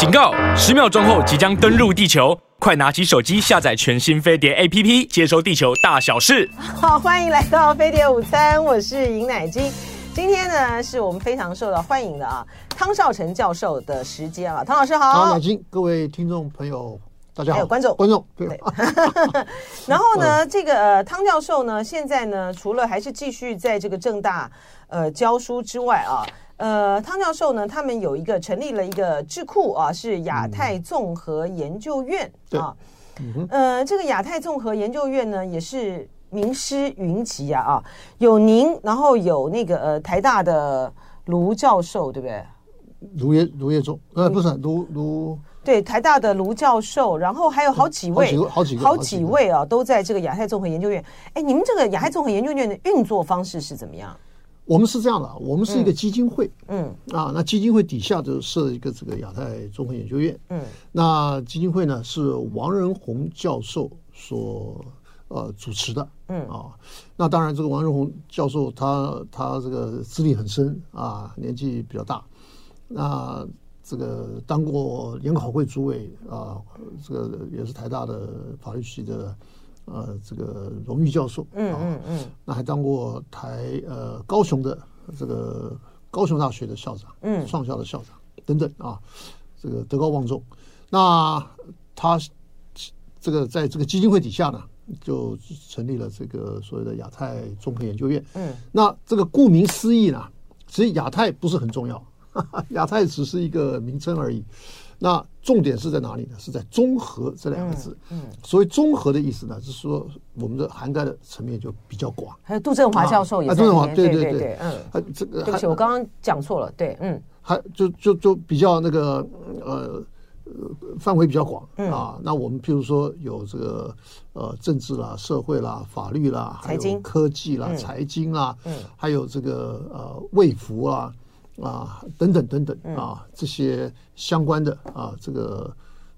警告！十秒钟后即将登陆地球，快拿起手机下载全新飞碟 APP，接收地球大小事。好，欢迎来到飞碟午餐，我是尹乃金。今天呢，是我们非常受到欢迎的啊，汤少成教授的时间啊，汤老师好。好，乃菁，各位听众朋友，大家好。还有观众，观众对。然后呢，这个呃，汤教授呢，现在呢，除了还是继续在这个正大呃教书之外啊。呃，汤教授呢，他们有一个成立了一个智库啊，是亚太综合研究院、嗯、啊。嗯、呃，这个亚太综合研究院呢，也是名师云集啊啊，有您，然后有那个呃台大的卢教授，对不对？卢业卢业中，呃，不是卢卢。对，台大的卢教授，然后还有好几位，好几，好几，好几位啊，都在这个亚太综合研究院。哎，你们这个亚太综合研究院的运作方式是怎么样？我们是这样的，我们是一个基金会，嗯，嗯啊，那基金会底下就设一个这个亚太综合研究院，嗯，那基金会呢是王仁宏教授所呃主持的，嗯。啊，那当然这个王仁宏教授他他这个资历很深啊，年纪比较大，那这个当过研考会主委啊，这个也是台大的法律系的。呃，这个荣誉教授，嗯嗯嗯，那还当过台呃高雄的这个高雄大学的校长，嗯，创校的校长等等啊，这个德高望重。那他这个在这个基金会底下呢，就成立了这个所谓的亚太综合研究院。嗯，那这个顾名思义呢，其实亚太不是很重要，哈哈，亚太只是一个名称而已。那重点是在哪里呢？是在综合这两个字。嗯，嗯，所谓综合的意思呢，就是说我们的涵盖的层面就比较广。还有杜振华教授也在里面。啊，杜振华，对对对，对，嗯，还这个，对不起，我刚刚讲错了，对，嗯，还就就就比较那个呃范围比较广，嗯啊。那我们譬如说有这个呃政治啦、社会啦、法律啦、还有科技啦、财经啦，嗯，还有这个呃卫福啦。啊，等等等等啊，这些相关的啊，这个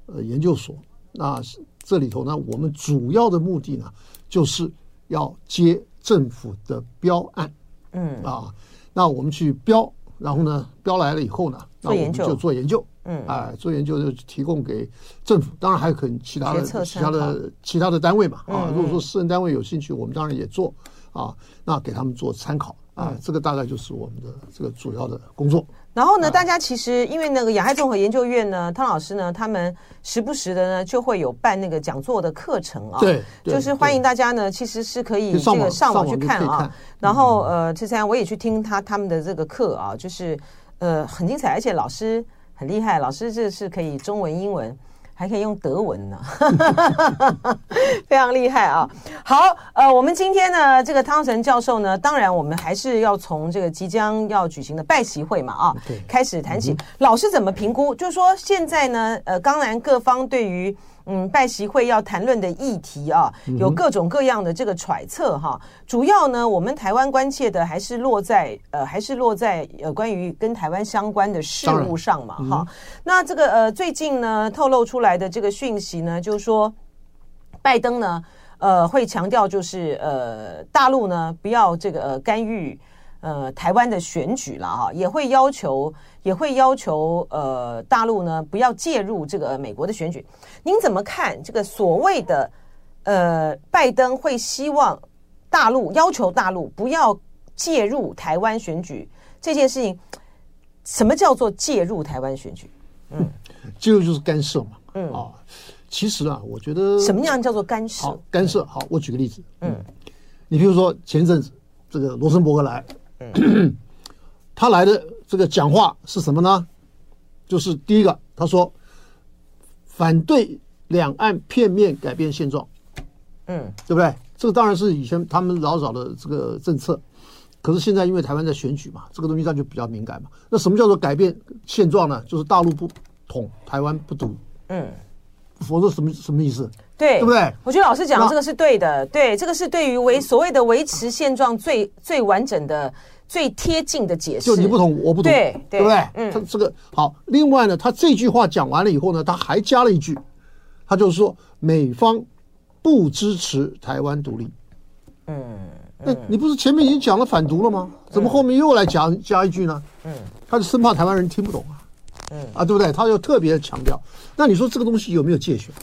呃研究所，那这里头呢，我们主要的目的呢，就是要接政府的标案，嗯。啊，那我们去标，然后呢，标来了以后呢，那我们就做研究，嗯，哎，做研究就提供给政府，当然还有可能其他的其他的其他的单位嘛，啊，如果说私人单位有兴趣，我们当然也做啊，那给他们做参考。啊，这个大概就是我们的这个主要的工作。然后呢，大家其实因为那个亚太综合研究院呢，汤老师呢，他们时不时的呢就会有办那个讲座的课程啊。对，就是欢迎大家呢，其实是可以这个上网去看啊。然后呃，之前我也去听他他们的这个课啊，就是呃很精彩，而且老师很厉害，老师这是可以中文、英文。还可以用德文呢，非常厉害啊！好，呃，我们今天呢，这个汤臣教授呢，当然我们还是要从这个即将要举行的拜习会嘛啊，开始谈起。老师怎么评估？就是说现在呢，呃，当然各方对于。嗯，拜习会要谈论的议题啊，有各种各样的这个揣测哈。主要呢，我们台湾关切的还是落在呃，还是落在呃关于跟台湾相关的事务上嘛哈。那这个呃，最近呢透露出来的这个讯息呢，就是说拜登呢呃会强调就是呃大陆呢不要这个呃干预。呃，台湾的选举了哈，也会要求，也会要求呃，大陆呢不要介入这个美国的选举。您怎么看这个所谓的呃，拜登会希望大陆要求大陆不要介入台湾选举这件事情？什么叫做介入台湾选举？嗯，介入就是干涉嘛。嗯啊，其实啊，我觉得什么样叫做干涉？好，干涉。好，我举个例子。嗯，你比如说前阵子这个罗森伯格来。他来的这个讲话是什么呢？就是第一个，他说反对两岸片面改变现状，嗯，对不对？这个当然是以前他们老早的这个政策，可是现在因为台湾在选举嘛，这个东西它就比较敏感嘛。那什么叫做改变现状呢？就是大陆不统，台湾不独，嗯，否则什么什么意思？对，对不对？我觉得老师讲的这个是对的，对，这个是对于维所谓的维持现状最最完整的。最贴近的解释，就你不懂，我不懂，对，对，不对？嗯，他这个好。另外呢，他这句话讲完了以后呢，他还加了一句，他就是说美方不支持台湾独立。嗯，那你不是前面已经讲了反独了吗？怎么后面又来讲加一句呢？嗯，他就生怕台湾人听不懂啊。嗯啊，对不对？他就特别强调。那你说这个东西有没有介选？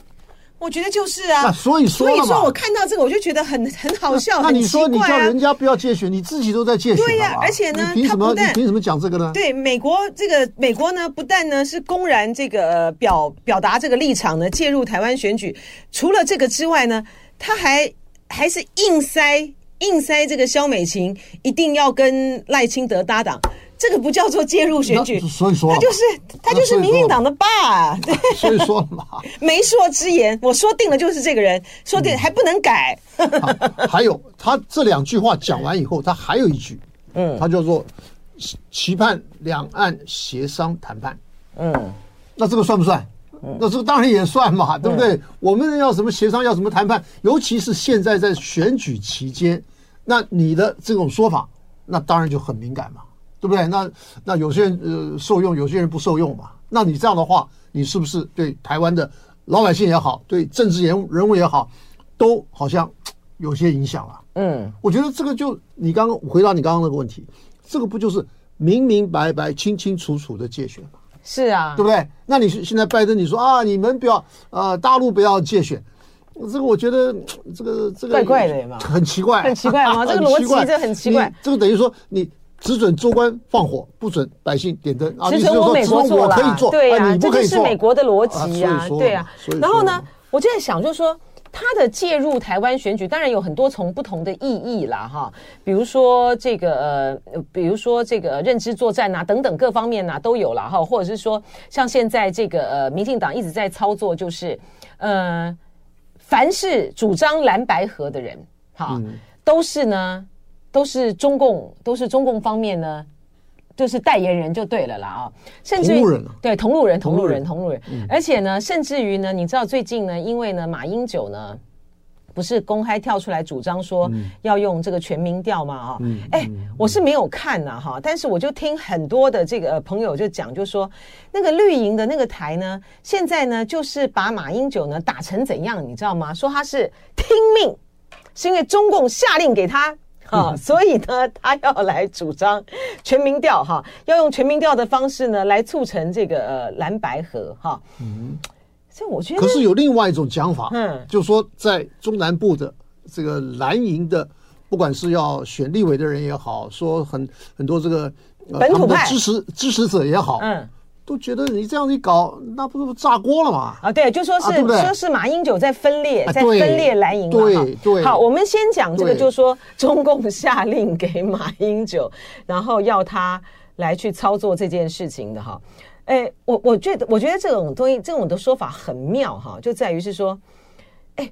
我觉得就是啊，所以说所以说我看到这个我就觉得很很好笑。那你说你叫人家不要借选，你自己都在介选。对呀，而且呢，凭什么？你凭什么讲这个呢？对，美国这个美国呢，不但呢是公然这个表表达这个立场呢，介入台湾选举。除了这个之外呢，他还还是硬塞。硬塞这个萧美琴一定要跟赖清德搭档，这个不叫做介入选举，所以说他就是他就是民进党的爸，对，所以说嘛，媒妁之言，我说定了就是这个人，说定了还不能改。还有他这两句话讲完以后，他还有一句，嗯，他叫做期盼两岸协商谈判，嗯，那这个算不算？那这个当然也算嘛，对不对？嗯、我们要什么协商，要什么谈判，尤其是现在在选举期间，那你的这种说法，那当然就很敏感嘛，对不对？那那有些人呃受用，有些人不受用嘛。那你这样的话，你是不是对台湾的老百姓也好，对政治人人物也好，都好像有些影响了？嗯，我觉得这个就你刚刚回答你刚刚那个问题，这个不就是明明白白、清清楚楚的介选吗？是啊，对不对？那你现在拜登，你说啊，你们不要呃，大陆不要介选，这个我觉得这个这个怪怪的嘛，很奇怪，很奇怪吗？这个逻辑这很奇怪。这个等于说你只准州官放火，不准百姓点灯啊！只准我美国做可以做，对呀，这就是美国的逻辑啊，对啊。然后呢，我就在想，就是说。他的介入台湾选举，当然有很多从不同的意义啦，哈，比如说这个呃，比如说这个认知作战呐，等等各方面呐都有了哈，或者是说像现在这个呃，民进党一直在操作，就是呃，凡是主张蓝白合的人，哈，都是呢，都是中共，都是中共方面呢。就是代言人就对了啦啊，甚至于对同路人，同路人，同路人，而且呢，甚至于呢，你知道最近呢，因为呢，马英九呢，不是公开跳出来主张说要用这个全民调嘛啊，哎，我是没有看呐哈，但是我就听很多的这个朋友就讲，就说那个绿营的那个台呢，现在呢就是把马英九呢打成怎样，你知道吗？说他是听命，是因为中共下令给他。啊，所以呢，他要来主张全民调哈，要用全民调的方式呢，来促成这个呃蓝白合哈。嗯，所以我觉得，可是有另外一种讲法，嗯，就说在中南部的这个蓝营的，不管是要选立委的人也好，说很很多这个、呃、本土派支持支持者也好，嗯。都觉得你这样一搞，那不是炸锅了吗？啊，对，就说是、说是马英九在分裂，在分裂蓝营嘛。对对。好，我们先讲这个，就是说中共下令给马英九，然后要他来去操作这件事情的哈。哎，我我觉得，我觉得这种东西，这种的说法很妙哈，就在于是说，哎，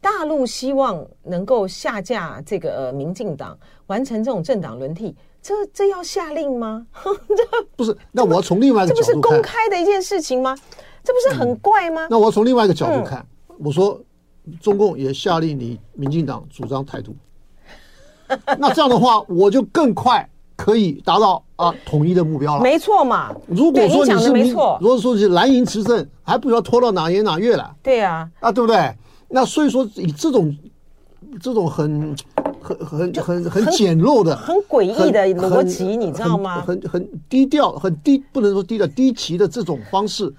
大陆希望能够下架这个呃民进党，完成这种政党轮替。这这要下令吗？这不是，那我要从另外一个角度看，这不是公开的一件事情吗？这不是很怪吗？嗯、那我要从另外一个角度看，嗯、我说中共也下令你民进党主张台独，那这样的话，我就更快可以达到啊统一的目标了。没错嘛。如果说你是没错，如果说是蓝营执政，还不知道拖到哪年哪月了？对呀，啊，对不对？那所以说以这种这种很。很很很很简陋的、很诡异的逻辑，你知道吗？很很低调、很低，不能说低调、低级的这种方式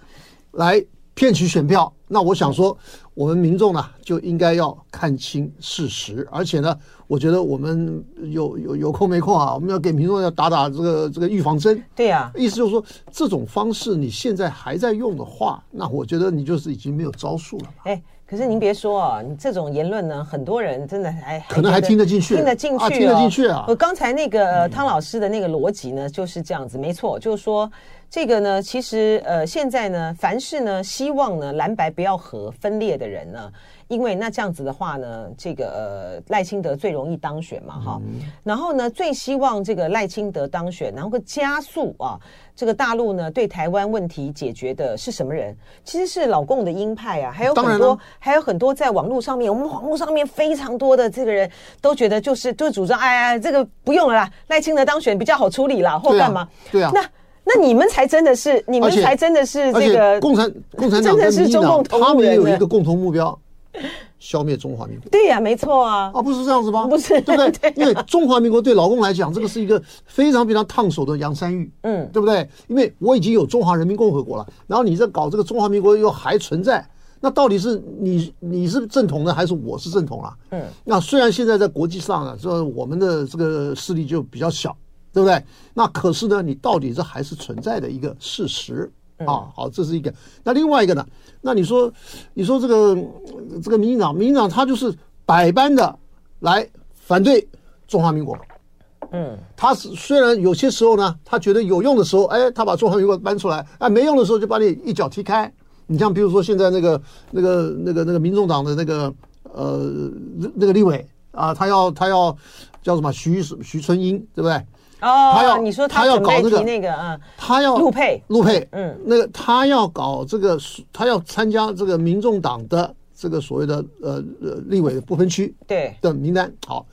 来骗取选票。那我想说，我们民众呢就应该要看清事实，而且呢，我觉得我们有有有空没空啊，我们要给民众要打打这个这个预防针。对呀，意思就是说，这种方式你现在还在用的话，那我觉得你就是已经没有招数了。哎。可是您别说啊，你这种言论呢，很多人真的还可能还听得进去，听得进去，啊，听得进去啊。我刚才那个汤老师的那个逻辑呢，就是这样子，没错，就是说这个呢，其实呃，现在呢，凡是呢希望呢蓝白不要和分裂的人呢。因为那这样子的话呢，这个呃赖清德最容易当选嘛，哈、嗯。然后呢，最希望这个赖清德当选，然后会加速啊，这个大陆呢对台湾问题解决的是什么人？其实是老共的鹰派啊，还有很多，还有很多在网络上面，我们网络上面非常多的这个人都觉得就是就主张，哎哎，这个不用了啦，赖清德当选比较好处理啦，或干嘛？对啊。那那你们才真的是，你们才真的是这个共产共产党真的是中共同，他们也有一个共同目标。消灭中华民国。对呀、啊，没错啊。啊，不是这样子吗？不是，对不对？对啊、因为中华民国对老共来讲，这个是一个非常非常烫手的洋山芋，嗯，对不对？因为我已经有中华人民共和国了，然后你在搞这个中华民国又还存在，那到底是你你是正统的还是我是正统了？嗯，那虽然现在在国际上啊，这我们的这个势力就比较小。对不对？那可是呢，你到底这还是存在的一个事实啊。好，这是一个。那另外一个呢？那你说，你说这个这个民进党，民进党他就是百般的来反对中华民国。嗯，他是虽然有些时候呢，他觉得有用的时候，哎，他把中华民国搬出来；哎，没用的时候就把你一脚踢开。你像比如说现在那个那个那个那个民众党的那个呃那个立委啊，他要他要叫什么徐徐春英，对不对？哦，他要你说他要搞这个那个啊，他要陆配陆配，嗯，那个他要搞这个，他要参加这个民众党的这个所谓的呃呃立委的不分区对的名单。好，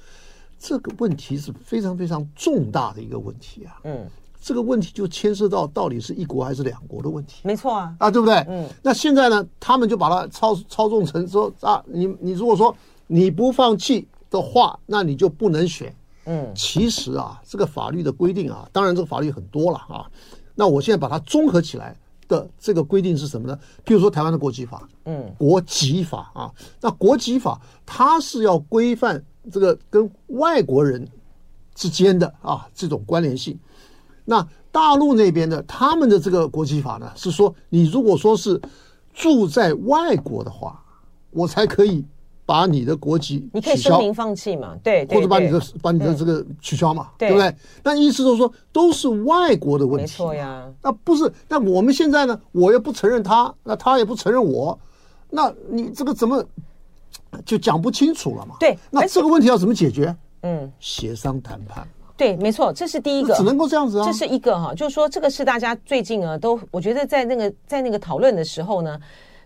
这个问题是非常非常重大的一个问题啊。嗯，这个问题就牵涉到到底是一国还是两国的问题。没错啊，啊，对不对？嗯，那现在呢，他们就把它操操纵成说啊，你你如果说你不放弃的话，那你就不能选。嗯，其实啊，这个法律的规定啊，当然这个法律很多了啊。那我现在把它综合起来的这个规定是什么呢？譬如说台湾的国籍法，嗯，国籍法啊，那国籍法它是要规范这个跟外国人之间的啊这种关联性。那大陆那边的他们的这个国籍法呢，是说你如果说是住在外国的话，我才可以。把你的国籍，你可以声明放弃嘛？对，或者把你的把你的这个取消嘛？对不对？那意思就是说，都是外国的问题。没错呀。那不是？那我们现在呢？我也不承认他，那他也不承认我，那你这个怎么就讲不清楚了嘛？对。那这个问题要怎么解决？嗯，协商谈判。对，没错，这是第一个。只能够这样子啊。这是一个哈，就是说这个是大家最近啊，都我觉得在那个在那个讨论的时候呢。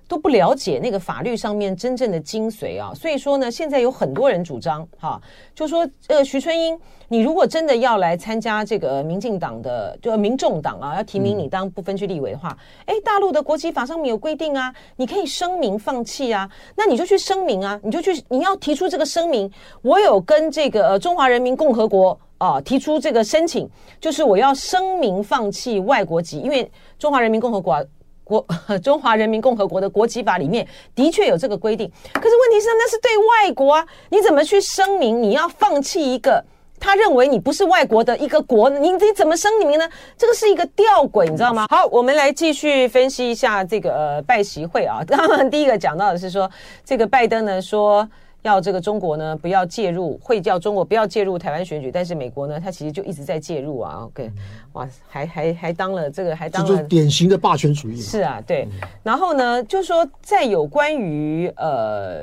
都不了解那个法律上面真正的精髓啊，所以说呢，现在有很多人主张哈，就说呃，徐春英，你如果真的要来参加这个民进党的，就民众党啊，要提名你当不分区立委的话，哎，大陆的国籍法上面有规定啊，你可以声明放弃啊，那你就去声明啊，你就去，你要提出这个声明，我有跟这个中华人民共和国啊提出这个申请，就是我要声明放弃外国籍，因为中华人民共和国啊。国 中华人民共和国的国籍法里面的确有这个规定，可是问题是那是对外国啊，你怎么去声明你要放弃一个他认为你不是外国的一个国呢？你你怎么声明呢？这个是一个吊诡，你知道吗？好，我们来继续分析一下这个呃拜习会啊。刚 刚第一个讲到的是说，这个拜登呢说。要这个中国呢不要介入，会叫中国不要介入台湾选举，但是美国呢，他其实就一直在介入啊。OK，哇，还还还当了这个，还当了，典型的霸权主义。是啊，对。然后呢，就是说在有关于呃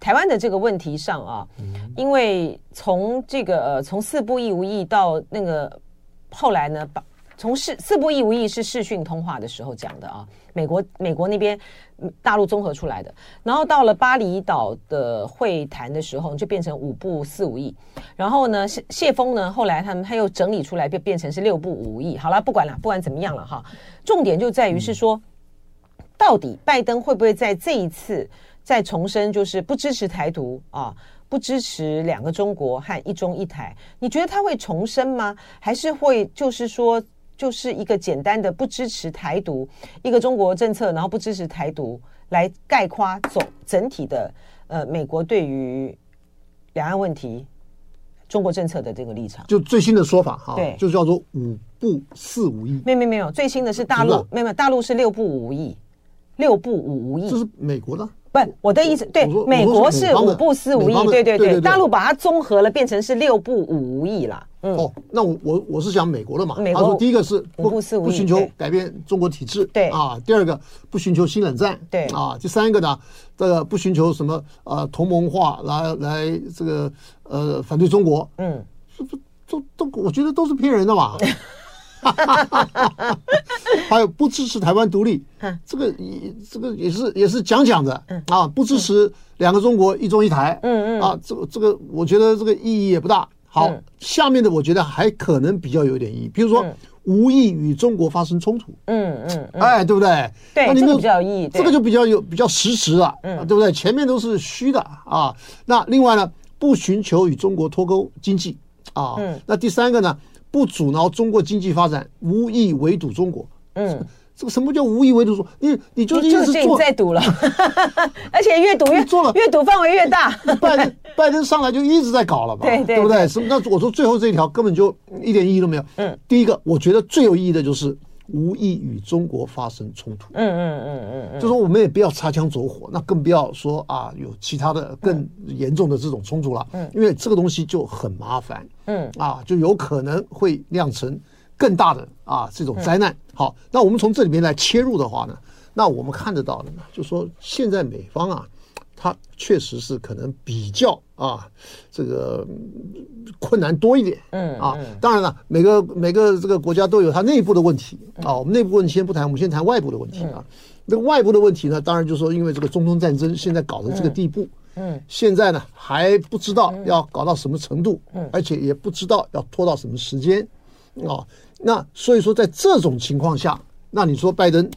台湾的这个问题上啊，因为从这个呃从四不一无意到那个后来呢，把从四四不一无意是视讯通话的时候讲的啊。美国美国那边大陆综合出来的，然后到了巴厘岛的会谈的时候，就变成五部四五亿。然后呢，谢谢峰呢，后来他们他又整理出来，变变成是六部五亿。好了，不管了，不管怎么样了哈，重点就在于是说，到底拜登会不会在这一次再重申，就是不支持台独啊，不支持两个中国和一中一台？你觉得他会重申吗？还是会就是说？就是一个简单的不支持台独，一个中国政策，然后不支持台独，来概括总整体的呃美国对于两岸问题中国政策的这个立场。就最新的说法哈，对，就叫做五不四无意。没有没有没有，最新的是大陆，没有没有，大陆是六不五无意，六不五无意。这是美国的。不，我的意思，对，美国是五不四无意，对对对，大陆把它综合了，变成是六不五无意了。嗯，哦，那我我我是讲美国的嘛，美国第一个是五不四无意，不寻求改变中国体制，对。啊，第二个不寻求新冷战，对。啊，第三个呢，这个不寻求什么呃同盟化来来这个呃反对中国，嗯，这不都都我觉得都是骗人的嘛。哈哈哈哈哈！还有不支持台湾独立，这个也这个也是也是讲讲的啊，不支持两个中国一中一台，嗯嗯啊，这个这个我觉得这个意义也不大。好，下面的我觉得还可能比较有点意义，比如说无意与中国发生冲突。嗯嗯，嗯哎，对不对？对，那你这个比较有意义。这个就比较有比较实质了，嗯，对不对？前面都是虚的啊。那另外呢，不寻求与中国脱钩经济啊。嗯。那第三个呢，不阻挠中国经济发展，无意围堵中国。嗯。这个什么叫无意围堵？说你你就一直做在堵了，而且越堵越做了，越堵范围越大。拜登拜登上来就一直在搞了嘛，对对不对？什么？那我说最后这一条根本就一点意义都没有。嗯，第一个我觉得最有意义的就是无意与中国发生冲突。嗯嗯嗯嗯，就说我们也不要擦枪走火，那更不要说啊有其他的更严重的这种冲突了。嗯，因为这个东西就很麻烦。嗯啊，就有可能会酿成。更大的啊，这种灾难。好，那我们从这里面来切入的话呢，那我们看得到的呢，就说现在美方啊，它确实是可能比较啊，这个困难多一点。嗯啊，当然了，每个每个这个国家都有它内部的问题啊。我们内部问题先不谈，我们先谈外部的问题啊。那个外部的问题呢，当然就是说，因为这个中东战争现在搞成这个地步，嗯，现在呢还不知道要搞到什么程度，嗯，而且也不知道要拖到什么时间，啊。那所以说，在这种情况下，那你说拜登，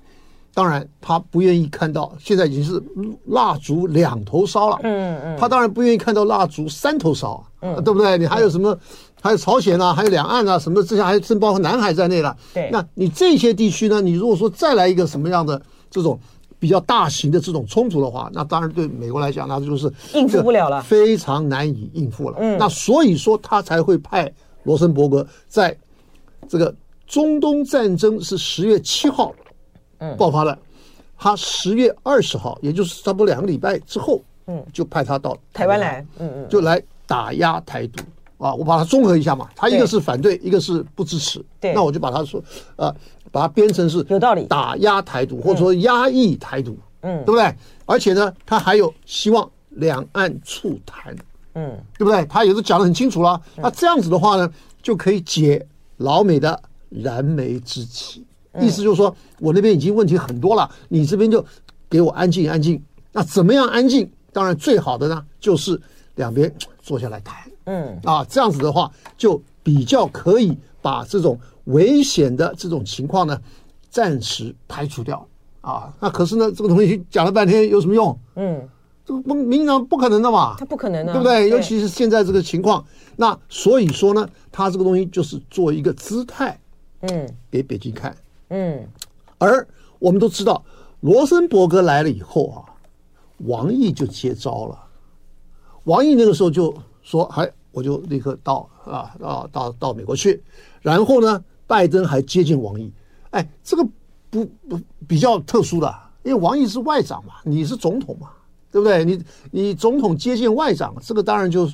当然他不愿意看到现在已经是蜡烛两头烧了，嗯嗯，他当然不愿意看到蜡烛三头烧，嗯，对不对？你还有什么？还有朝鲜啊，还有两岸啊，什么这些还甚包括南海在内了。对，那你这些地区呢？你如果说再来一个什么样的这种比较大型的这种冲突的话，那当然对美国来讲，那就是应付不了了，非常难以应付了。嗯，那所以说他才会派罗森伯格在。这个中东战争是十月七号，爆发了，他十月二十号，也就是差不多两个礼拜之后，嗯，就派他到台湾来，嗯嗯，就来打压台独。啊。我把它综合一下嘛，他一个是反对，一个是不支持，对，那我就把它说，呃，把它编成是有道理，打压台独或者说压抑台独，嗯，对不对？而且呢，他还有希望两岸促谈，嗯，对不对？他也是讲得很清楚了。那这样子的话呢，就可以解。老美的燃眉之急，意思就是说，我那边已经问题很多了，你这边就给我安静安静。那怎么样安静？当然最好的呢，就是两边坐下来谈。嗯啊，这样子的话，就比较可以把这种危险的这种情况呢，暂时排除掉。啊，那可是呢，这个东西讲了半天有什么用？嗯。这个不明显不可能的嘛，他不可能的，对不对？尤其是现在这个情况，那所以说呢，他这个东西就是做一个姿态，嗯，给北京看，嗯。而我们都知道，罗森伯格来了以后啊，王毅就接招了。王毅那个时候就说：“哎，我就立刻到啊啊到到美国去。”然后呢，拜登还接近王毅。哎，这个不不比较特殊的，因为王毅是外长嘛，你是总统嘛。对不对？你你总统接见外长，这个当然就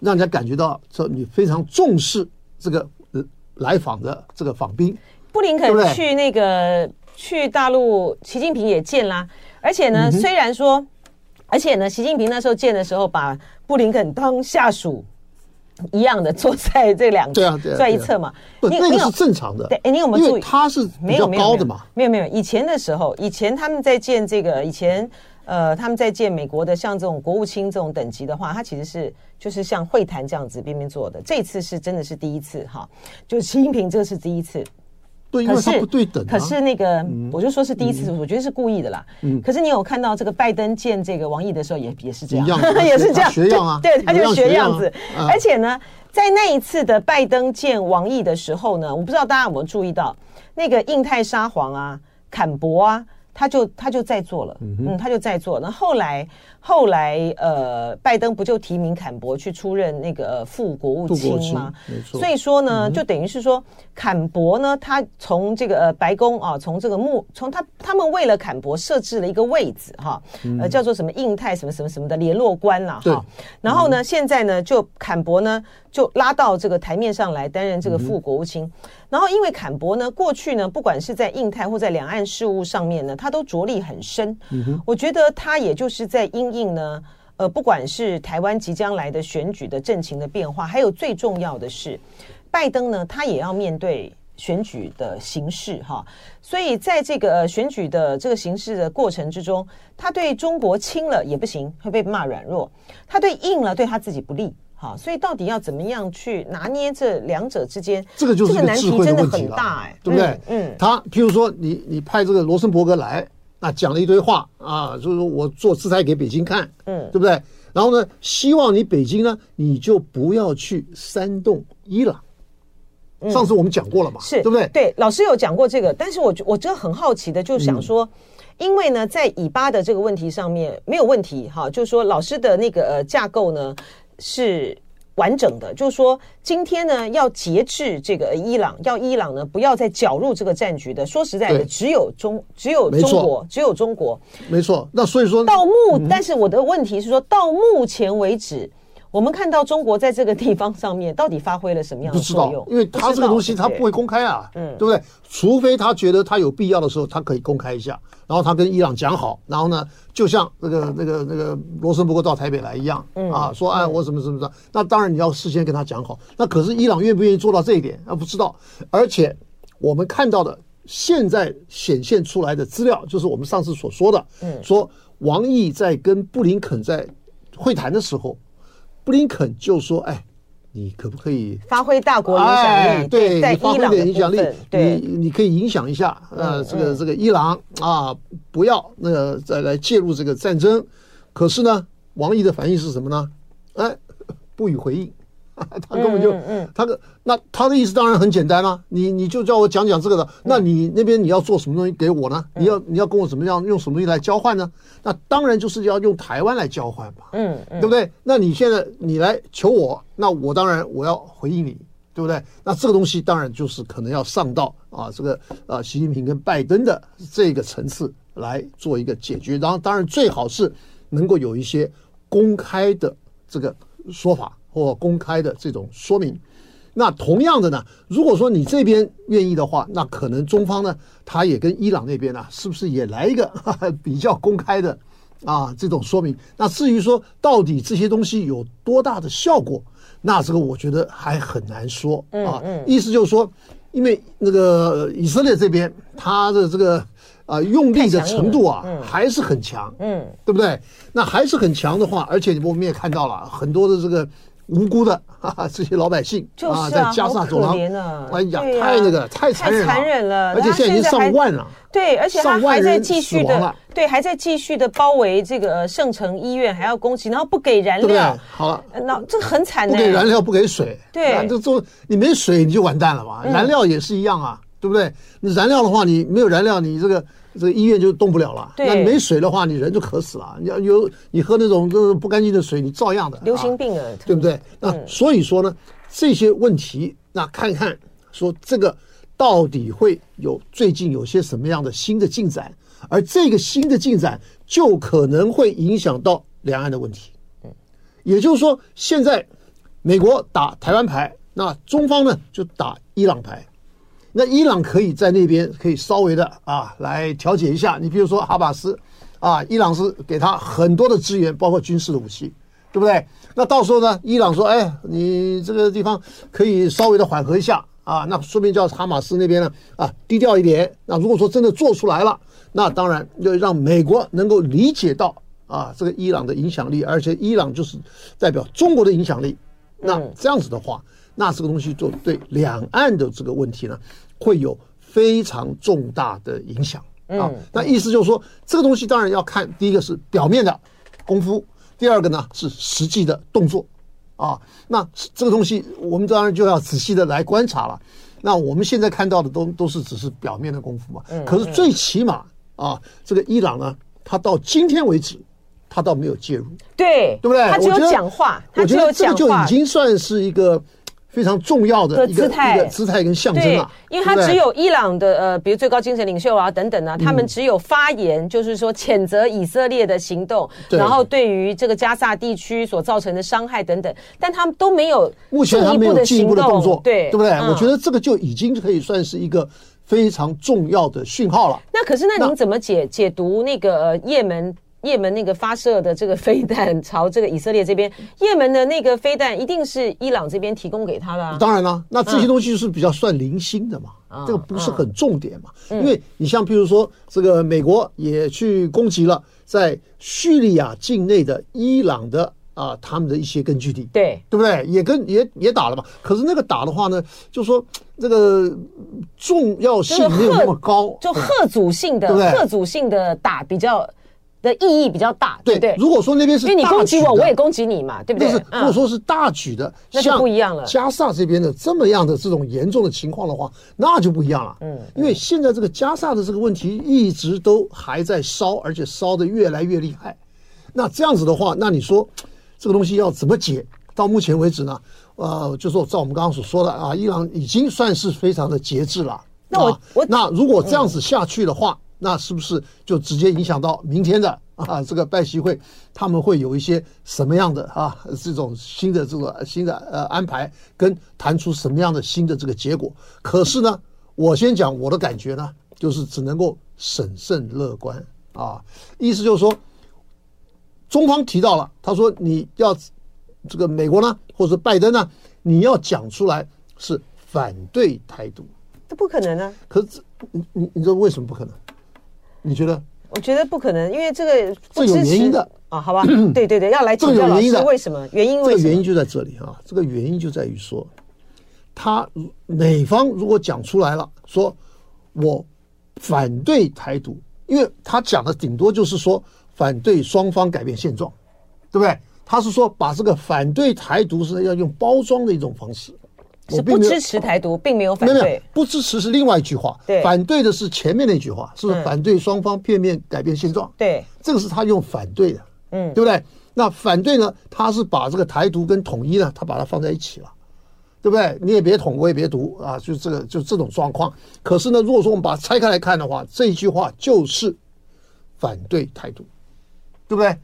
让人家感觉到说你非常重视这个来访的这个访宾。布林肯去那个去大陆，习近平也见啦。而且呢，虽然说，而且呢，习近平那时候见的时候，把布林肯当下属一样的坐在这两对啊，对在一侧嘛。不，那个是正常的。对，哎，你有没有注意？他是比较高的嘛？没有没有，以前的时候，以前他们在见这个以前。呃，他们在见美国的像这种国务卿这种等级的话，他其实是就是像会谈这样子边边做的。这次是真的是第一次哈，就习近平这是第一次，对，因为他不对等。可是那个，我就说是第一次，我觉得是故意的啦。嗯。可是你有看到这个拜登见这个王毅的时候，也也是这样，也是这样，学样啊，对，他就学样子。而且呢，在那一次的拜登见王毅的时候呢，我不知道大家有没有注意到，那个印太沙皇啊，坎博啊。他就他就在做了，嗯，他就在做。那后来后来，呃，拜登不就提名坎博去出任那个副国务卿吗？没错。所以说呢，就等于是说，坎博呢，他从这个呃白宫啊，从这个幕，从他他们为了坎博设置了一个位置哈，呃，叫做什么印太什么什么什么的联络官了哈。然后呢，现在呢，就坎博呢就拉到这个台面上来担任这个副国务卿。然后，因为坎博呢，过去呢，不管是在印太或在两岸事务上面呢，他都着力很深。嗯。我觉得他也就是在因应呢，呃，不管是台湾即将来的选举的政情的变化，还有最重要的是，拜登呢，他也要面对选举的形势哈。所以在这个选举的这个形势的过程之中，他对中国轻了也不行，会被骂软弱；他对硬了，对他自己不利。好，所以到底要怎么样去拿捏这两者之间？这个就是个智慧的问题了，哎，对不对？嗯，他譬如说你你派这个罗森伯格来，啊讲了一堆话啊，就是说我做姿态给北京看，嗯，对不对？然后呢，希望你北京呢，你就不要去煽动伊朗。上次我们讲过了嘛，是对不对？对，老师有讲过这个，但是我我真的很好奇的，就想说。因为呢，在以巴的这个问题上面没有问题哈，就是说老师的那个呃架构呢是完整的，就是说今天呢要节制这个伊朗，要伊朗呢不要再搅入这个战局的。说实在的，只有中只有中国，只有中国，没错。那所以说到目，但是我的问题是说到目前为止。我们看到中国在这个地方上面到底发挥了什么样的作用？因为他这个东西他不会公开啊，嗯，对不对？除非他觉得他有必要的时候，他可以公开一下。然后他跟伊朗讲好，然后呢，就像那个那个那个罗森伯格到台北来一样，嗯啊，说哎我怎么怎么的，那当然你要事先跟他讲好。那可是伊朗愿不愿意做到这一点啊？不知道。而且我们看到的现在显现出来的资料，就是我们上次所说的，嗯，说王毅在跟布林肯在会谈的时候。布林肯就说：“哎，你可不可以发挥大国影响力？哎、对，在你发挥点影响力，你你可以影响一下。呃，这个这个伊朗啊，不要那个再来介入这个战争。可是呢，王毅的反应是什么呢？哎，不予回应。” 他根本就，嗯他的那他的意思当然很简单啦，你你就叫我讲讲这个的，那你那边你要做什么东西给我呢？你要你要跟我怎么样用什么东西来交换呢？那当然就是要用台湾来交换嘛，嗯，对不对？那你现在你来求我，那我当然我要回应你，对不对？那这个东西当然就是可能要上到啊这个啊习近平跟拜登的这个层次来做一个解决，然后当然最好是能够有一些公开的这个说法。或公开的这种说明，那同样的呢，如果说你这边愿意的话，那可能中方呢，他也跟伊朗那边呢，是不是也来一个 比较公开的啊这种说明？那至于说到底这些东西有多大的效果，那这个我觉得还很难说啊。意思就是说，因为那个以色列这边他的这个。啊，用力的程度啊，还是很强，嗯，对不对？那还是很强的话，而且我们也看到了很多的这个无辜的 哈哈这些老百姓啊，在加沙走廊，哎呀，太那个太残忍了，残忍了，而且现在已经上万了，对，而且他还在继续的，对，还在继续的包围这个圣城医院，还要攻击，然后不给燃料，好了，那这个很惨的，不给燃料，不给水，对，这做你没水你就完蛋了嘛，燃料也是一样啊。对不对？你燃料的话，你没有燃料，你这个这个医院就动不了了。对，那你没水的话，你人就渴死了。你要有你喝那种这不干净的水，你照样的流行病啊，对不对？那所以说呢，这些问题，那看看说这个到底会有最近有些什么样的新的进展，而这个新的进展就可能会影响到两岸的问题。嗯，也就是说，现在美国打台湾牌，那中方呢就打伊朗牌。那伊朗可以在那边可以稍微的啊来调解一下，你比如说哈马斯，啊，伊朗是给他很多的资源，包括军事的武器，对不对？那到时候呢，伊朗说，哎，你这个地方可以稍微的缓和一下啊，那说不定叫哈马斯那边呢啊低调一点。那如果说真的做出来了，那当然要让美国能够理解到啊这个伊朗的影响力，而且伊朗就是代表中国的影响力。那这样子的话，那这个东西就对两岸的这个问题呢。会有非常重大的影响啊！那意思就是说，这个东西当然要看，第一个是表面的功夫，第二个呢是实际的动作啊。那这个东西我们当然就要仔细的来观察了。那我们现在看到的都都是只是表面的功夫嘛。可是最起码啊，这个伊朗呢，他到今天为止，他倒没有介入，对对不对？他只有讲话，我觉得这个就已经算是一个。非常重要的一个姿态，姿态跟象征啊，因为他只有伊朗的呃，比如最高精神领袖啊等等啊，他们只有发言，就是说谴责以色列的行动，然后对于这个加萨地区所造成的伤害等等，但他们都没有目前他没有进一步的动作，对对不对？我觉得这个就已经可以算是一个非常重要的讯号了。那可是，那您怎么解解读那个呃，叶门？叶门那个发射的这个飞弹朝这个以色列这边，叶门的那个飞弹一定是伊朗这边提供给他的啊。当然了，那这些东西是比较算零星的嘛，这个不是很重点嘛。因为你像譬如说，这个美国也去攻击了在叙利亚境内的伊朗的啊他们的一些根据地，对对不对？也跟也也打了嘛。可是那个打的话呢，就说这个重要性没有那么高，就贺阻性的，贺阻性的打比较。的意义比较大，对对。如果说那边是，因为你攻击我，我也攻击你嘛，对不对？就是如果说是大举的，那就不一样了。加萨这边的这么样的这种严重的情况的话，那就不一样了。嗯，因为现在这个加萨的这个问题一直都还在烧，而且烧的越来越厉害。那这样子的话，那你说这个东西要怎么解？到目前为止呢，呃，就说照我们刚刚所说的啊，伊朗已经算是非常的节制了。那我我那如果这样子下去的话。那是不是就直接影响到明天的 啊？这个拜习会他们会有一些什么样的啊这种新的这个新的呃安排，跟谈出什么样的新的这个结果？可是呢，我先讲我的感觉呢，就是只能够审慎乐观啊。意思就是说，中方提到了，他说你要这个美国呢，或者拜登呢，你要讲出来是反对台独，这不可能啊。可是你你你知道为什么不可能？你觉得？我觉得不可能，因为这个这有原因的啊，好吧？对对对，要来请教老师，为什么？原因为这个原因就在这里啊，这个原因就在于说，他美方如果讲出来了，说我反对台独，因为他讲的顶多就是说反对双方改变现状，对不对？他是说把这个反对台独是要用包装的一种方式。是不支持台独，并没有反对。没有，不支持是另外一句话。对，反对的是前面那句话，是反对双方片面改变现状。对，这个是他用反对的。嗯，对不对？那反对呢？他是把这个台独跟统一呢，他把它放在一起了，对不对？你也别统，我也别独啊，就这个就这种状况。可是呢，如果说我们把它拆开来看的话，这一句话就是反对台独，对不对？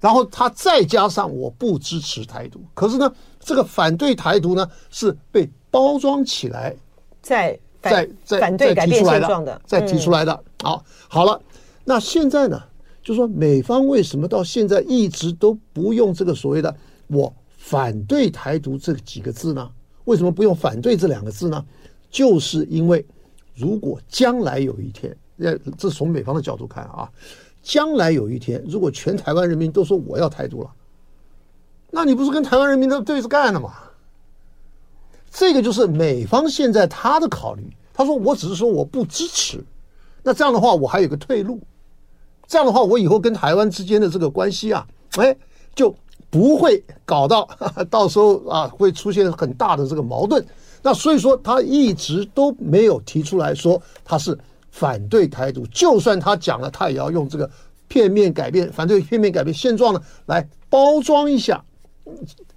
然后他再加上我不支持台独，可是呢，这个反对台独呢是被包装起来，在在在反对改变现状的，再提出来的。好，好了，那现在呢，就说美方为什么到现在一直都不用这个所谓的“我反对台独”这几个字呢？为什么不用“反对”这两个字呢？就是因为如果将来有一天，呃，这从美方的角度看啊。将来有一天，如果全台湾人民都说我要台独了，那你不是跟台湾人民都对着干了吗？这个就是美方现在他的考虑。他说我只是说我不支持，那这样的话我还有个退路，这样的话我以后跟台湾之间的这个关系啊，哎，就不会搞到 到时候啊会出现很大的这个矛盾。那所以说他一直都没有提出来说他是。反对台独，就算他讲了，他也要用这个片面改变、反对片面改变现状呢，来包装一下，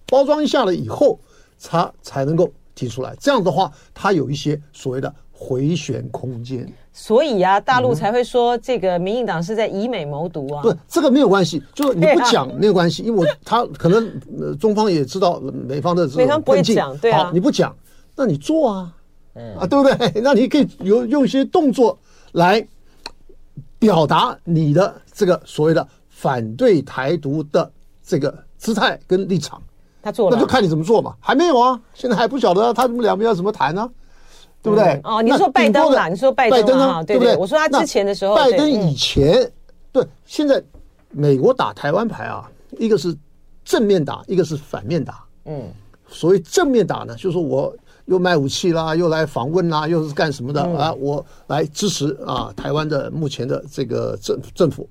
包装一下了以后，他才能够提出来。这样的话，他有一些所谓的回旋空间。所以啊，大陆才会说这个民进党是在以美谋独啊。不，这个没有关系，就是你不讲没有关系，因为我他可能中方也知道美方的美方不会讲，对啊，好，你不讲，那你做啊，啊，对不对？那你可以有用一些动作。来表达你的这个所谓的反对台独的这个姿态跟立场，他做了，那就看你怎么做嘛。还没有啊，现在还不晓得他们两边要怎么谈呢，对不对？哦，你说拜登啊，你说拜登啊，对不对？我说他之前的时候，拜登以前对，现在美国打台湾牌啊，一个是正面打，一个是反面打。嗯，所谓正面打呢，就是说我。又卖武器啦，又来访问啦，又是干什么的啊？我来支持啊，台湾的目前的这个政政府。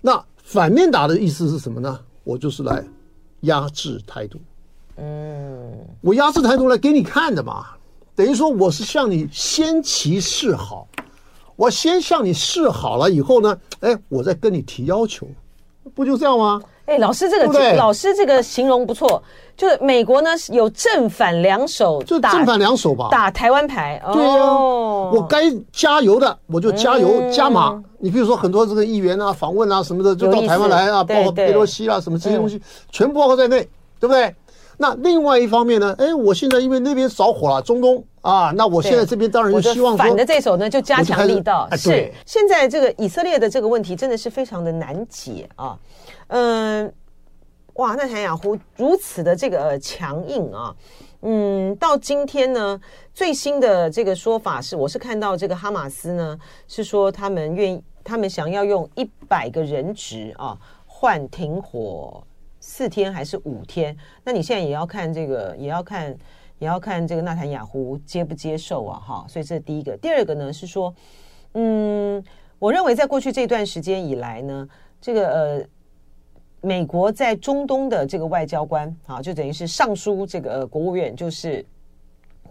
那反面打的意思是什么呢？我就是来压制台独。嗯，我压制台独来给你看的嘛，等于说我是向你先期示好，我先向你示好了以后呢，哎，我再跟你提要求，不就这样吗？哎，老师这个对对老师这个形容不错，就是美国呢有正反两手，就正反两手吧，打台湾牌。对呀、啊，我该加油的我就加油、嗯、加码。你比如说很多这个议员啊访问啊什么的，就到台湾来啊，包括佩洛西啊什么这些东西，全部包括在内，对不对？那另外一方面呢，哎，我现在因为那边着火了，中东啊，那我现在这边当然就希望反的这手呢就加强力道。是现在这个以色列的这个问题真的是非常的难解啊。嗯，哇，那谭雅湖如此的这个强硬啊，嗯，到今天呢，最新的这个说法是，我是看到这个哈马斯呢是说他们愿意，他们想要用一百个人质啊换停火四天还是五天？那你现在也要看这个，也要看，也要看这个纳坦雅胡接不接受啊？哈，所以这是第一个。第二个呢是说，嗯，我认为在过去这段时间以来呢，这个呃，美国在中东的这个外交官啊，就等于是上书这个国务院，就是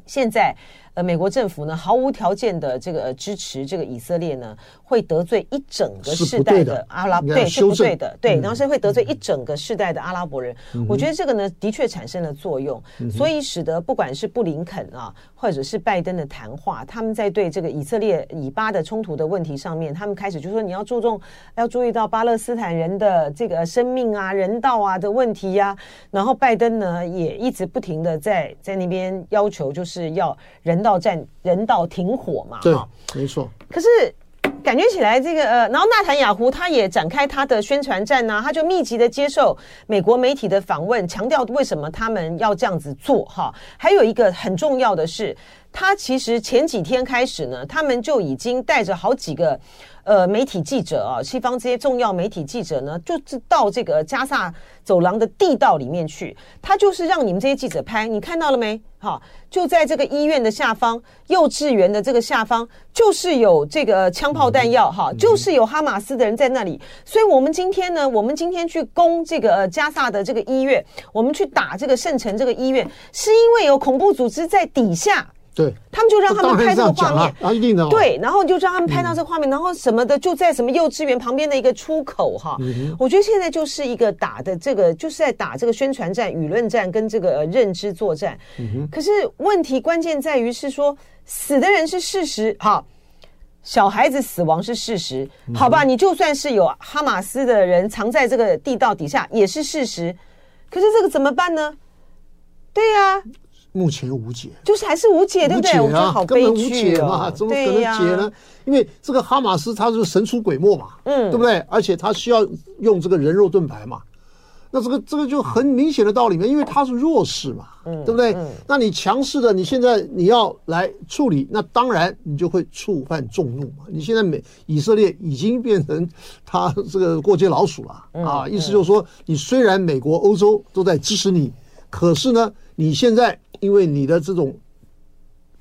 现在。呃，美国政府呢，毫无条件的这个支持这个以色列呢，会得罪一整个世代的阿拉伯，对，是不对的，对，然后是会得罪一整个世代的阿拉伯人。嗯、我觉得这个呢，的确产生了作用，嗯、所以使得不管是布林肯啊，或者是拜登的谈话，他们在对这个以色列以巴的冲突的问题上面，他们开始就说你要注重，要注意到巴勒斯坦人的这个生命啊、人道啊的问题呀、啊。然后拜登呢，也一直不停的在在那边要求，就是要人。人道战、人道停火嘛，对，没错。可是感觉起来，这个呃，然后纳坦雅胡他也展开他的宣传战呢，他就密集的接受美国媒体的访问，强调为什么他们要这样子做哈。还有一个很重要的是，他其实前几天开始呢，他们就已经带着好几个。呃，媒体记者啊，西方这些重要媒体记者呢，就是到这个加萨走廊的地道里面去，他就是让你们这些记者拍，你看到了没？哈，就在这个医院的下方，幼稚园的这个下方，就是有这个枪炮弹药，哈，就是有哈马斯的人在那里。所以，我们今天呢，我们今天去攻这个加萨的这个医院，我们去打这个圣城这个医院，是因为有恐怖组织在底下。对，他们就让他们拍这个画面，啊，一定的。对，然后就让他们拍到这个画面，然后什么的就在什么幼稚园旁边的一个出口哈。我觉得现在就是一个打的这个，就是在打这个宣传战、舆论战跟这个认知作战。可是问题关键在于是说，死的人是事实，好，小孩子死亡是事实，好吧？你就算是有哈马斯的人藏在这个地道底下也是事实，可是这个怎么办呢？对呀。目前无解，就是还是无解，对不对？无解啊，根本无解嘛，怎么可能解呢？因为这个哈马斯他是神出鬼没嘛，嗯，对不对？而且他需要用这个人肉盾牌嘛，那这个这个就很明显的道理嘛，因为他是弱势嘛，嗯，对不对？那你强势的，你现在你要来处理，那当然你就会触犯众怒嘛。你现在美以色列已经变成他这个过街老鼠了啊，意思就是说，你虽然美国、欧洲都在支持你，可是呢，你现在。因为你的这种，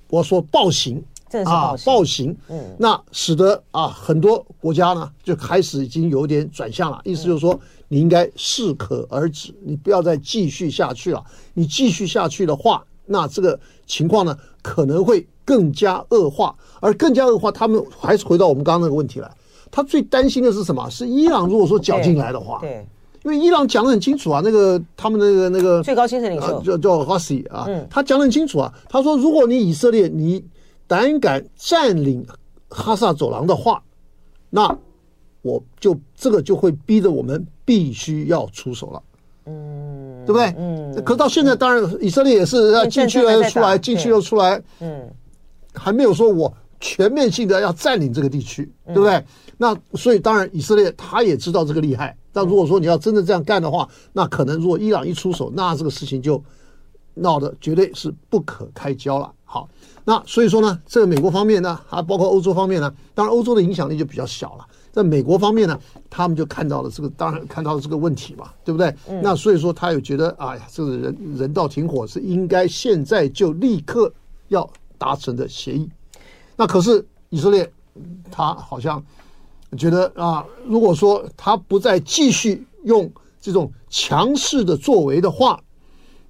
我说暴行，啊，暴行，嗯，那使得啊很多国家呢就开始已经有点转向了，意思就是说你应该适可而止，你不要再继续下去了。你继续下去的话，那这个情况呢可能会更加恶化，而更加恶化，他们还是回到我们刚刚那个问题来，他最担心的是什么？是伊朗如果说搅进来的话，对。对因为伊朗讲得很清楚啊，那个他们那个那个最高精神领袖、啊、叫叫哈西啊，嗯、他讲得很清楚啊。他说，如果你以色列你胆敢占领哈萨走廊的话，那我就这个就会逼着我们必须要出手了，嗯，对不对？嗯。可到现在，当然以色列也是要进去了又出来，进去又出来，嗯，还没有说我全面性的要占领这个地区，对不对？嗯、那所以当然以色列他也知道这个厉害。但如果说你要真的这样干的话，那可能如果伊朗一出手，那这个事情就闹得绝对是不可开交了。好，那所以说呢，这个美国方面呢，还包括欧洲方面呢，当然欧洲的影响力就比较小了。在美国方面呢，他们就看到了这个，当然看到了这个问题嘛，对不对？嗯、那所以说他又觉得，哎呀，这个人人道停火是应该现在就立刻要达成的协议。那可是以色列，他好像。觉得啊，如果说他不再继续用这种强势的作为的话，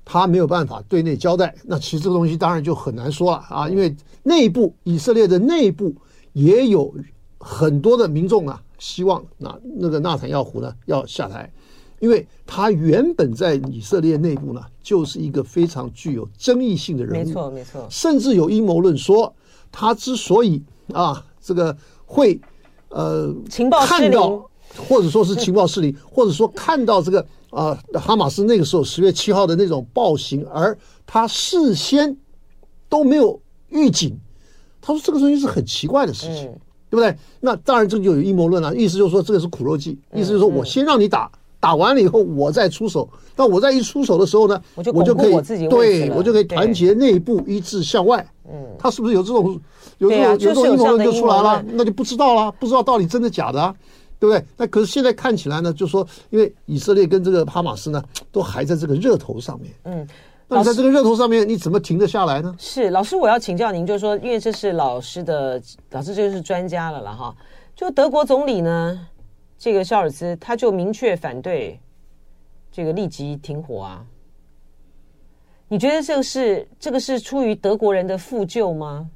他没有办法对内交代。那其实这个东西当然就很难说了啊，因为内部以色列的内部也有很多的民众啊，希望那那个纳坦耀胡呢要下台，因为他原本在以色列内部呢就是一个非常具有争议性的人物，没错没错，甚至有阴谋论说他之所以啊这个会。呃，情报看到，或者说是情报势力，或者说看到这个啊、呃，哈马斯那个时候十月七号的那种暴行，而他事先都没有预警，他说这个东西是很奇怪的事情，嗯、对不对？那当然这就有阴谋论了，意思就是说这个是苦肉计，意思就是说我先让你打，打完了以后我再出手，那我在一出手的时候呢，我就，我就可以对我就可以团结内部，一致向外。嗯，他是不是有这种？有这种有这种阴谋论就出来了，那就不知道了，不知道到底真的假的啊。对不对？那可是现在看起来呢，就说因为以色列跟这个哈马斯呢，都还在这个热头上面。嗯，那你在这个热头上面，你怎么停得下来呢？是老师，我要请教您，就是说，因为这是老师的老师，这就是专家了了哈。就德国总理呢，这个肖尔兹他就明确反对这个立即停火啊。你觉得这个是这个是出于德国人的负疚吗？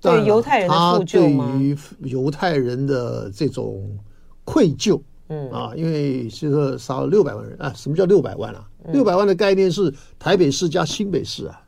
对犹太人的负疚吗？对于犹太人的这种。愧疚，嗯啊，因为是说杀了六百万人啊，什么叫六百万啊？六百万的概念是台北市加新北市啊，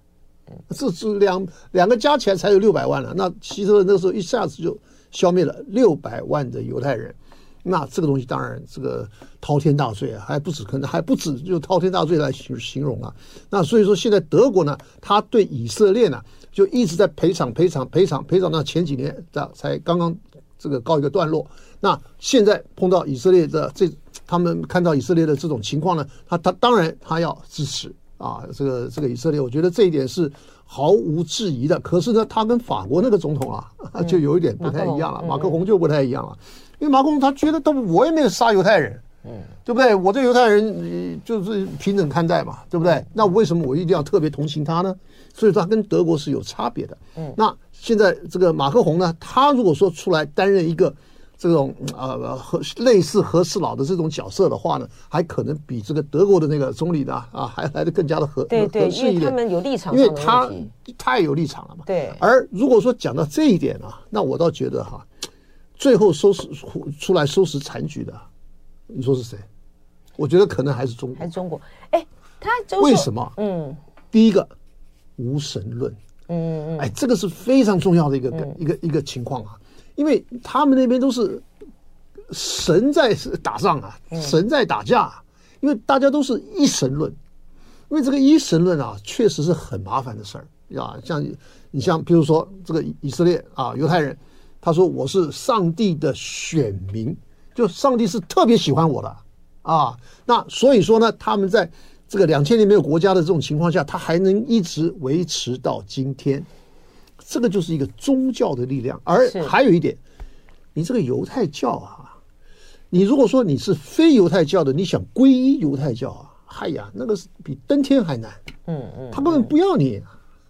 这是两两个加起来才有六百万了。那希特勒那时候一下子就消灭了六百万的犹太人，那这个东西当然这个滔天大罪啊，还不止，可能还不止就滔天大罪来形形容啊。那所以说现在德国呢，他对以色列呢就一直在赔偿赔偿赔偿赔偿。那前几年这才刚刚这个告一个段落。那现在碰到以色列的这，他们看到以色列的这种情况呢，他他当然他要支持啊，这个这个以色列，我觉得这一点是毫无质疑的。可是呢，他跟法国那个总统啊，就有一点不太一样了，马克宏就不太一样了，因为马克宏他觉得都我也没有杀犹太人，嗯，对不对？我对犹太人就是平等看待嘛，对不对？那为什么我一定要特别同情他呢？所以他跟德国是有差别的。嗯，那现在这个马克宏呢，他如果说出来担任一个。这种呃和类似和事佬的这种角色的话呢，还可能比这个德国的那个总理呢啊还来得更加的合对对，合适一点，因为他们有立场，因为他太有立场了嘛。对。而如果说讲到这一点啊，那我倒觉得哈，最后收拾出来收拾残局的，你说是谁？我觉得可能还是中国，还是中国。哎，他为什么？嗯，第一个无神论，嗯嗯，哎，这个是非常重要的一个、嗯、一个一个情况啊。因为他们那边都是神在打仗啊，神在打架啊，因为大家都是一神论，因为这个一神论啊，确实是很麻烦的事儿啊。像你像比如说这个以色列啊，犹太人，他说我是上帝的选民，就上帝是特别喜欢我的啊。那所以说呢，他们在这个两千年没有国家的这种情况下，他还能一直维持到今天。这个就是一个宗教的力量，而还有一点，你这个犹太教啊，你如果说你是非犹太教的，你想皈依犹太教啊，嗨呀，那个是比登天还难。嗯嗯，他根本不要你，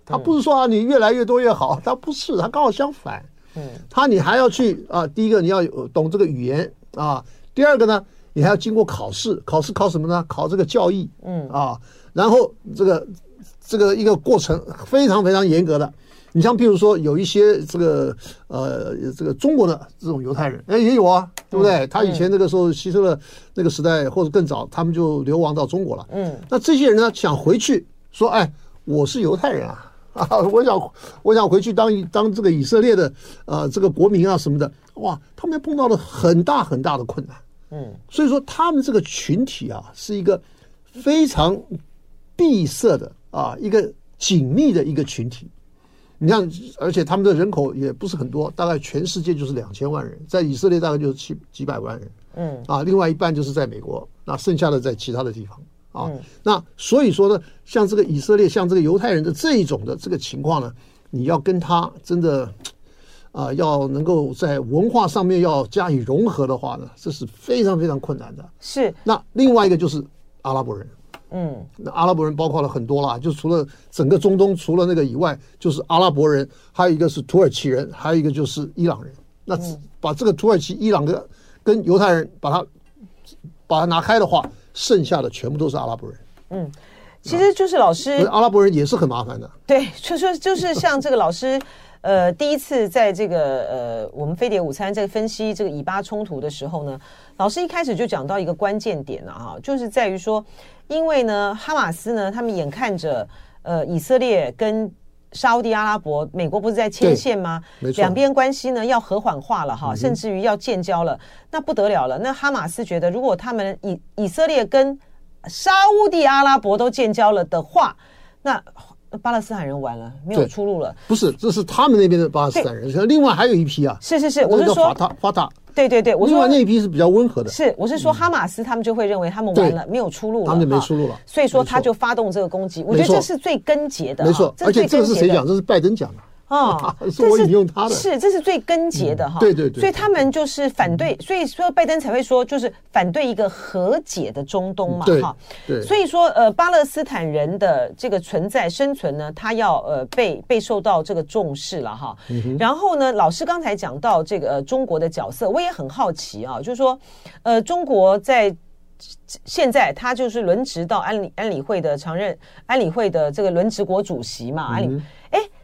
他不是说啊你越来越多越好，他不是，他刚好相反。嗯，他你还要去啊，第一个你要有懂这个语言啊，第二个呢，你还要经过考试，考试考什么呢？考这个教义。嗯啊，然后这个这个一个过程非常非常严格的。你像比如说有一些这个呃这个中国的这种犹太人，哎也有啊，对不对？他以前那个时候希特勒那个时代或者更早，他们就流亡到中国了。嗯，那这些人呢想回去说，哎，我是犹太人啊，啊，我想我想回去当当这个以色列的呃这个国民啊什么的，哇，他们碰到了很大很大的困难。嗯，所以说他们这个群体啊是一个非常闭塞的啊一个紧密的一个群体。你看，而且他们的人口也不是很多，大概全世界就是两千万人，在以色列大概就是七几百万人，嗯啊，另外一半就是在美国，那剩下的在其他的地方啊。那所以说呢，像这个以色列，像这个犹太人的这一种的这个情况呢，你要跟他真的啊，要能够在文化上面要加以融合的话呢，这是非常非常困难的。是。那另外一个就是阿拉伯人。嗯，那阿拉伯人包括了很多啦，就除了整个中东，除了那个以外，就是阿拉伯人，还有一个是土耳其人，还有一个就是伊朗人。那把这个土耳其、伊朗的跟犹太人把它把它拿开的话，剩下的全部都是阿拉伯人。嗯，其实就是老师，阿拉伯人也是很麻烦的。对，就说就是像这个老师。呃，第一次在这个呃，我们飞碟午餐在分析这个以巴冲突的时候呢，老师一开始就讲到一个关键点了哈，就是在于说，因为呢，哈马斯呢，他们眼看着呃，以色列跟沙乌地阿拉伯、美国不是在牵线吗？两边关系呢要和缓化了哈，甚至于要建交了，那不得了了。那哈马斯觉得，如果他们以以色列跟沙乌地阿拉伯都建交了的话，那。巴勒斯坦人完了，没有出路了。不是，这是他们那边的巴勒斯坦人。另外还有一批啊，是是是，我是说法塔法塔。对对对，我说另外那一批是比较温和的。是，我是说哈马斯他们就会认为他们完了，没有出路了，他们就没出路了。所以说他就发动这个攻击。我觉得这是最根结的，没错。而且这个是谁讲？这是拜登讲的。啊，是我引用他的，是这是最根结的哈。对对对，所以他们就是反对，所以说拜登才会说，就是反对一个和解的中东嘛，哈。对。所以说，呃，巴勒斯坦人的这个存在生存呢，他要呃被被受到这个重视了哈。然后呢，老师刚才讲到这个中国的角色，我也很好奇啊，就是说，呃，中国在。现在他就是轮值到安理安理会的常任安理会的这个轮值国主席嘛，安理哎，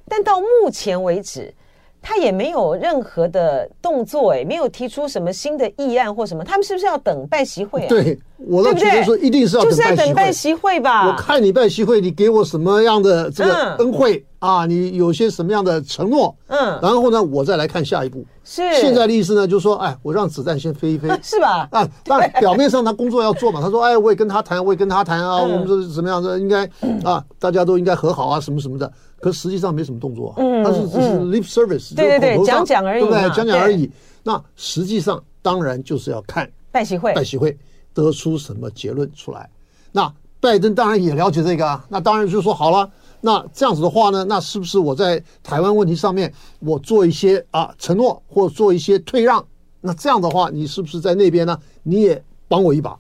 但到目前为止，他也没有任何的动作，哎，没有提出什么新的议案或什么，他们是不是要等拜习会啊？对，我倒觉得说一定是要就是在等拜习会吧？我看你拜习会，你给我什么样的这个恩惠？嗯啊，你有些什么样的承诺？嗯，然后呢，我再来看下一步。是现在的意思呢，就是说，哎，我让子弹先飞一飞，是吧？啊，但表面上他工作要做嘛。他说，哎，我也跟他谈，我也跟他谈啊，我们这是怎么样的？应该 啊，大家都应该和好啊，什么什么的。可实际上没什么动作啊，他是只是 lip service，对对对，讲讲而已，对不对？讲讲而已。那实际上当然就是要看拜习会，拜习会得出什么结论出来。那拜登当然也了解这个啊，那当然就说好了。那这样子的话呢，那是不是我在台湾问题上面，我做一些啊承诺或做一些退让？那这样的话，你是不是在那边呢？你也帮我一把？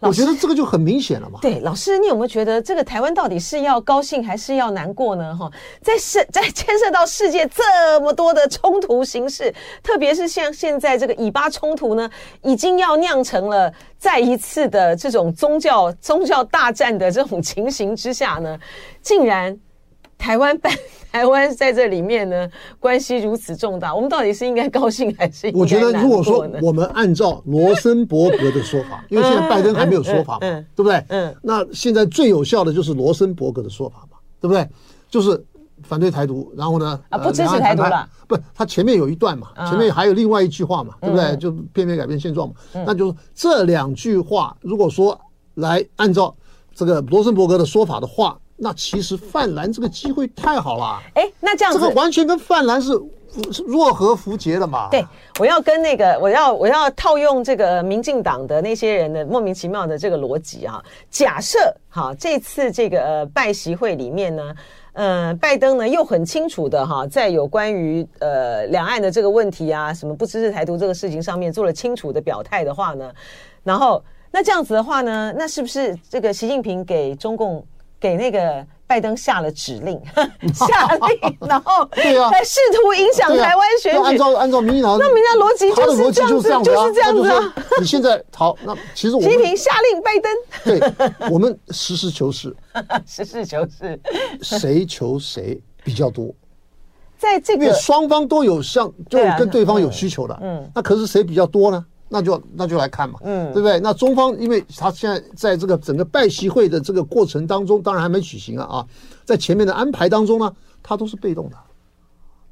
我觉得这个就很明显了嘛。对，老师，你有没有觉得这个台湾到底是要高兴还是要难过呢？哈，在世在牵涉到世界这么多的冲突形势，特别是像现在这个以巴冲突呢，已经要酿成了再一次的这种宗教宗教大战的这种情形之下呢，竟然台湾办。台湾在这里面呢，关系如此重大，我们到底是应该高兴还是？我觉得，如果说我们按照罗森伯格的说法，因为现在拜登还没有说法嘛，对不对？嗯，那现在最有效的就是罗森伯格的说法嘛，对不对？就是反对台独，然后呢，啊，不支持台独了，不，他前面有一段嘛，前面还有另外一句话嘛，对不对？就片面改变现状嘛，那就是这两句话，如果说来按照这个罗森伯格的说法的话。那其实泛蓝这个机会太好了，哎，那这样子，这个完全跟泛蓝是若合符节的嘛？对，我要跟那个，我要我要套用这个民进党的那些人的莫名其妙的这个逻辑啊。假设哈，这次这个呃拜习会里面呢，呃，拜登呢又很清楚的哈，在有关于呃两岸的这个问题啊，什么不支持台独这个事情上面做了清楚的表态的话呢，然后那这样子的话呢，那是不是这个习近平给中共？给那个拜登下了指令，下令，然后对啊，来试图影响台湾选举。按照按照民进党，那民进党逻辑就是这样子，就是这样子啊。你现在好，那其实我习近平下令拜登，对，我们实事求是，实事求是，谁求谁比较多？在这个双方都有向，就跟对方有需求的，嗯，那可是谁比较多呢？那就那就来看嘛，嗯，对不对？那中方，因为他现在在这个整个拜习会的这个过程当中，当然还没举行啊啊，在前面的安排当中呢，他都是被动的，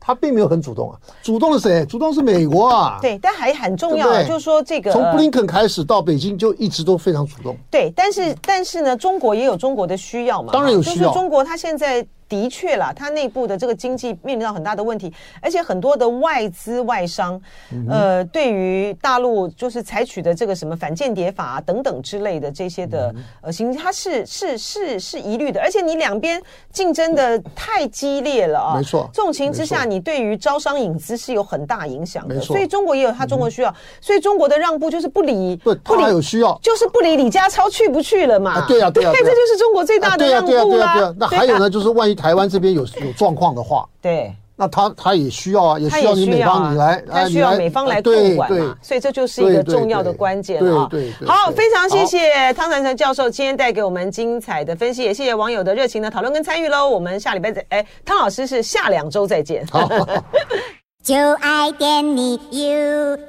他并没有很主动啊。主动是谁？主动是美国啊。对，但还很重要，就是说这个从布林肯开始到北京就一直都非常主动。对，但是但是呢，中国也有中国的需要嘛，当然有需要。就是中国他现在。的确啦，它内部的这个经济面临到很大的问题，而且很多的外资外商，呃，对于大陆就是采取的这个什么反间谍法啊等等之类的这些的呃行，它是是是是疑虑的，而且你两边竞争的太激烈了啊，没错。这种情之下，你对于招商引资是有很大影响的，所以中国也有它中国需要，所以中国的让步就是不理，不不理有需要，就是不理李家超去不去了嘛？对呀对呀，这就是中国最大的让步啦。对呀对呀，那还有呢，就是万一。台湾这边有有状况的话，对，那他他也需要啊，也需要你美方你来，他需要美方来控管嘛，所以这就是一个重要的关键啊。对对，好，非常谢谢汤传成教授今天带给我们精彩的分析，也谢谢网友的热情的讨论跟参与喽。我们下礼拜再，哎，汤老师是下两周再见。好，就爱点你 UFO。